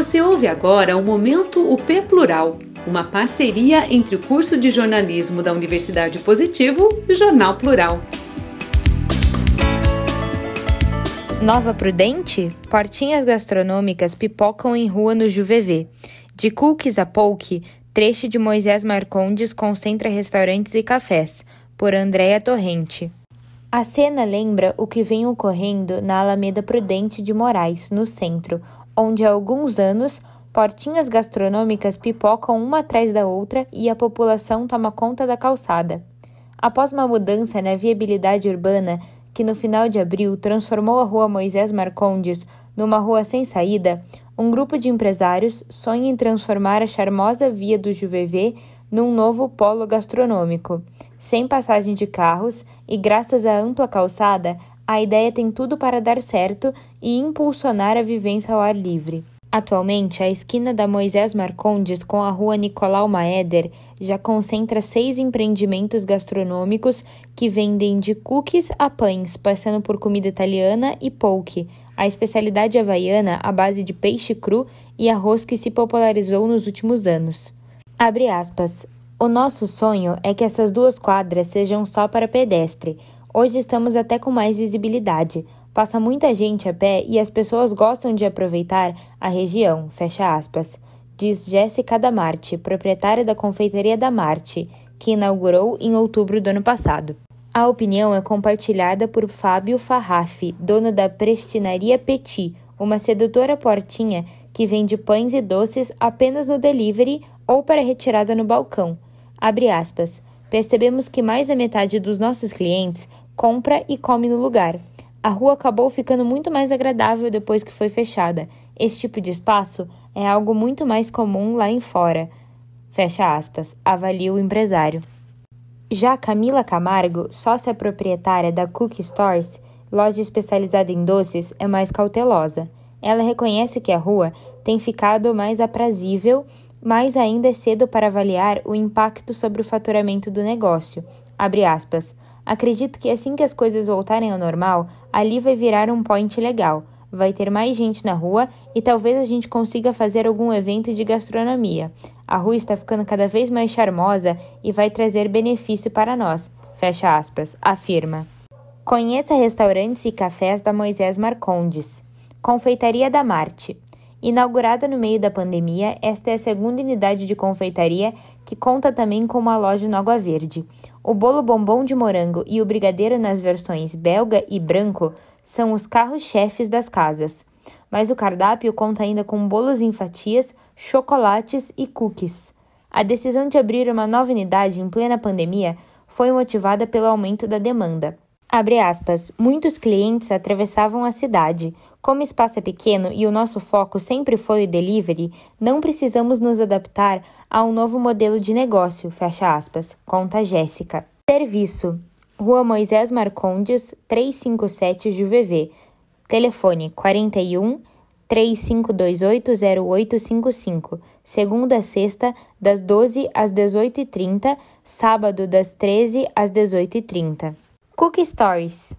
Você ouve agora o Momento UP Plural, uma parceria entre o curso de jornalismo da Universidade Positivo e o Jornal Plural. Nova Prudente? Portinhas gastronômicas pipocam em rua no Juvevê. De cookies a poke, trecho de Moisés Marcondes concentra restaurantes e cafés, por Andréa Torrente. A cena lembra o que vem ocorrendo na Alameda Prudente de Moraes, no centro, onde há alguns anos portinhas gastronômicas pipocam uma atrás da outra e a população toma conta da calçada. Após uma mudança na viabilidade urbana, que no final de abril transformou a rua Moisés Marcondes numa rua sem saída, um grupo de empresários sonha em transformar a charmosa via do Juvevê num novo polo gastronômico. Sem passagem de carros e graças à ampla calçada, a ideia tem tudo para dar certo e impulsionar a vivência ao ar livre. Atualmente, a esquina da Moisés Marcondes com a rua Nicolau Maeder já concentra seis empreendimentos gastronômicos que vendem de cookies a pães, passando por comida italiana e poke, a especialidade havaiana à base de peixe cru e arroz que se popularizou nos últimos anos. Abre aspas. O nosso sonho é que essas duas quadras sejam só para pedestre, Hoje estamos até com mais visibilidade. Passa muita gente a pé e as pessoas gostam de aproveitar a região, fecha aspas, diz Jéssica da Marte, proprietária da confeitaria da Marte, que inaugurou em outubro do ano passado. A opinião é compartilhada por Fábio Farrafi, dono da Prestinaria Petit, uma sedutora portinha que vende pães e doces apenas no delivery ou para retirada no balcão. Abre aspas. Percebemos que mais da metade dos nossos clientes compra e come no lugar. A rua acabou ficando muito mais agradável depois que foi fechada. Esse tipo de espaço é algo muito mais comum lá em fora. Fecha aspas, avalia o empresário. Já Camila Camargo, sócia proprietária da Cookie Stores, loja especializada em doces, é mais cautelosa. Ela reconhece que a rua tem ficado mais aprazível, mas ainda é cedo para avaliar o impacto sobre o faturamento do negócio. Acredito que assim que as coisas voltarem ao normal, ali vai virar um point legal. Vai ter mais gente na rua e talvez a gente consiga fazer algum evento de gastronomia. A rua está ficando cada vez mais charmosa e vai trazer benefício para nós. Fecha aspas, afirma. Conheça restaurantes e cafés da Moisés Marcondes. Confeitaria da Marte. Inaugurada no meio da pandemia, esta é a segunda unidade de confeitaria que conta também com uma loja no Água Verde. O bolo bombom de morango e o brigadeiro nas versões belga e branco são os carros-chefes das casas. Mas o cardápio conta ainda com bolos em fatias, chocolates e cookies. A decisão de abrir uma nova unidade em plena pandemia foi motivada pelo aumento da demanda. Aspas, muitos clientes atravessavam a cidade. Como o espaço é pequeno e o nosso foco sempre foi o delivery, não precisamos nos adaptar a um novo modelo de negócio, fecha aspas, conta Jéssica. Serviço. Rua Moisés Marcondes, 357 Juvevê. Telefone 41 35280855. Segunda a sexta, das 12 às 18h30, sábado das 13 às 18h30. Cookie Stories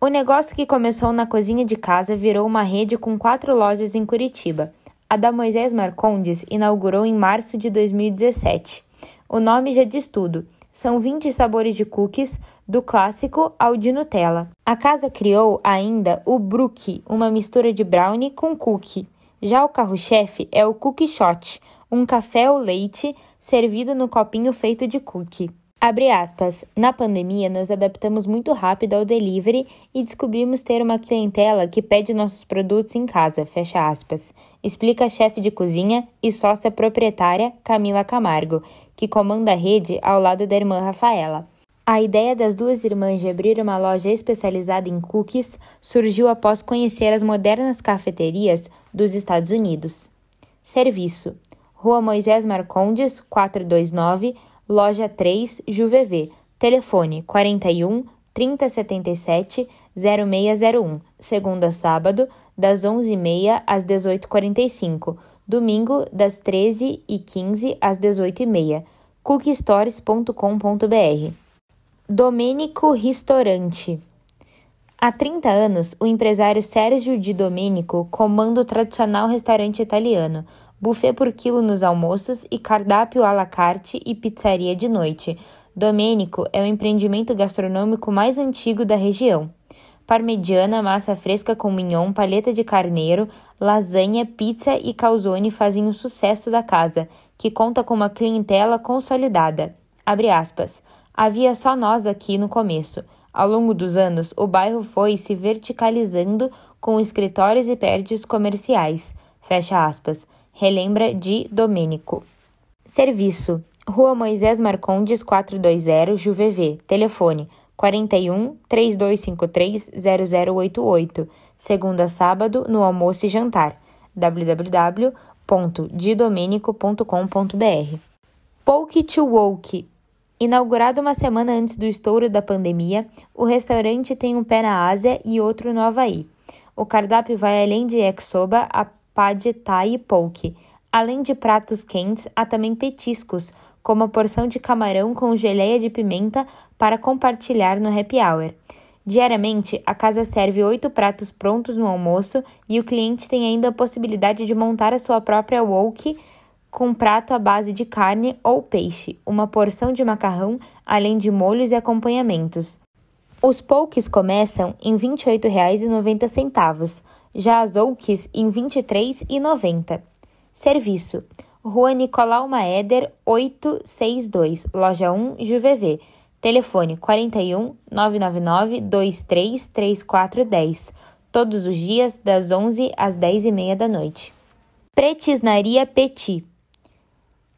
O negócio que começou na cozinha de casa virou uma rede com quatro lojas em Curitiba. A da Moisés Marcondes inaugurou em março de 2017. O nome já diz tudo. São 20 sabores de cookies, do clássico ao de Nutella. A casa criou ainda o Brook, uma mistura de brownie com cookie. Já o carro-chefe é o Cookie Shot, um café ao leite servido no copinho feito de cookie. Abre aspas. Na pandemia, nos adaptamos muito rápido ao delivery e descobrimos ter uma clientela que pede nossos produtos em casa. Fecha aspas. Explica a chefe de cozinha e sócia proprietária Camila Camargo, que comanda a rede ao lado da irmã Rafaela. A ideia das duas irmãs de abrir uma loja especializada em cookies surgiu após conhecer as modernas cafeterias dos Estados Unidos. Serviço: Rua Moisés Marcondes, 429 Loja 3, Juvevê. Telefone 41 3077 0601. Segunda sábado, das 11h30 às 18h45. Domingo, das 13h15 às 18h30. cookstores.com.br Domênico Restaurante Há 30 anos, o empresário Sérgio Di Domenico comanda o tradicional restaurante italiano, buffet por quilo nos almoços e cardápio à la carte e pizzaria de noite. Domênico é o empreendimento gastronômico mais antigo da região. Parmegiana, massa fresca com mignon, paleta de carneiro, lasanha, pizza e calzone fazem o sucesso da casa, que conta com uma clientela consolidada. Abre aspas. Havia só nós aqui no começo. Ao longo dos anos, o bairro foi se verticalizando com escritórios e prédios comerciais. Fecha aspas. Relembra de Domênico. Serviço: Rua Moisés Marcondes 420, Juvevê. Telefone: 41 3253 0088. Segunda a sábado, no almoço e jantar. www.didomenico.com.br Poke to Woke Inaugurado uma semana antes do estouro da pandemia, o restaurante tem um pé na Ásia e outro no Havaí. O cardápio vai além de yakisoba a pad thai e poke. Além de pratos quentes, há também petiscos, como a porção de camarão com geleia de pimenta para compartilhar no happy hour. Diariamente, a casa serve oito pratos prontos no almoço e o cliente tem ainda a possibilidade de montar a sua própria woke com prato à base de carne ou peixe, uma porção de macarrão, além de molhos e acompanhamentos. Os pokes começam em R$ 28,90, já as oukes em R$ 23,90. Serviço: Rua Nicolau Maeder, 862, Loja 1, Juvevê. Telefone 41 999 23 3410. Todos os dias, das 11 às 10 e meia da noite. Pretisnaria Petit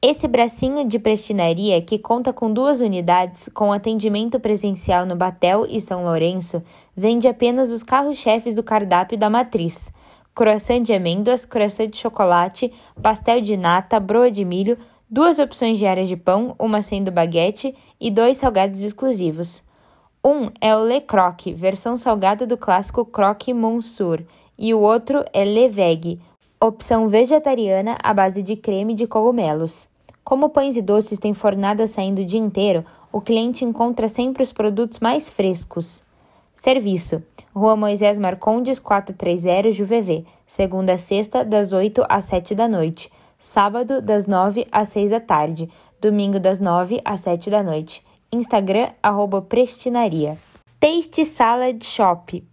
esse bracinho de prestinaria, que conta com duas unidades com atendimento presencial no Batel e São Lourenço, vende apenas os carros-chefes do cardápio da matriz: croissant de amêndoas, croissant de chocolate, pastel de nata, broa de milho, duas opções diárias de pão, uma sendo baguete e dois salgados exclusivos. Um é o Le Croque, versão salgada do clássico Croque Monsieur, e o outro é Le Veg, Opção vegetariana à base de creme de cogumelos. Como pães e doces têm fornada saindo o dia inteiro, o cliente encontra sempre os produtos mais frescos. Serviço: Rua Moisés Marcondes 430 Juvevê, segunda a sexta, das 8 às 7 da noite, sábado, das 9 às 6 da tarde, domingo, das 9 às 7 da noite. Instagram, arroba Prestinaria. Taste Salad Shop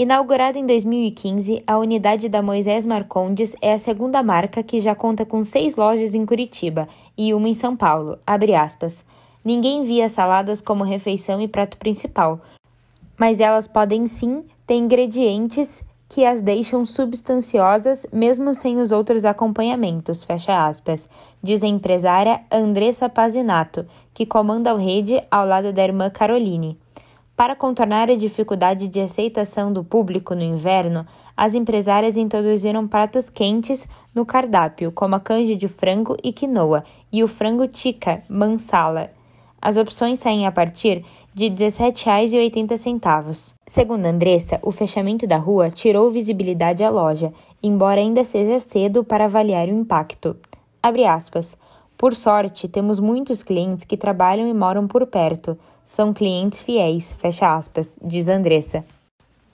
Inaugurada em 2015, a unidade da Moisés Marcondes é a segunda marca que já conta com seis lojas em Curitiba e uma em São Paulo. Ninguém via saladas como refeição e prato principal, mas elas podem sim ter ingredientes que as deixam substanciosas mesmo sem os outros acompanhamentos, fecha aspas, diz a empresária Andressa Pazinato, que comanda o rede ao lado da irmã Caroline. Para contornar a dificuldade de aceitação do público no inverno, as empresárias introduziram pratos quentes no cardápio, como a canja de frango e quinoa e o frango tikka mansala. As opções saem a partir de R$ 17,80. Segundo Andressa, o fechamento da rua tirou visibilidade à loja, embora ainda seja cedo para avaliar o impacto. Por sorte, temos muitos clientes que trabalham e moram por perto. São clientes fiéis, fecha aspas, diz Andressa.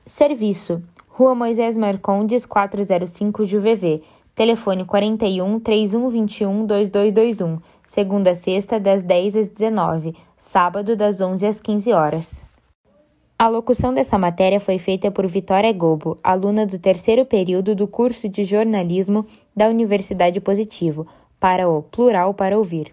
Serviço: Rua Moisés Marcondes 405 Juvevê. Telefone 41 3121 2221. Segunda a sexta, das 10 às 19. Sábado, das 11 às 15 horas. A locução dessa matéria foi feita por Vitória Gobo, aluna do terceiro período do curso de jornalismo da Universidade Positivo, para o Plural para Ouvir.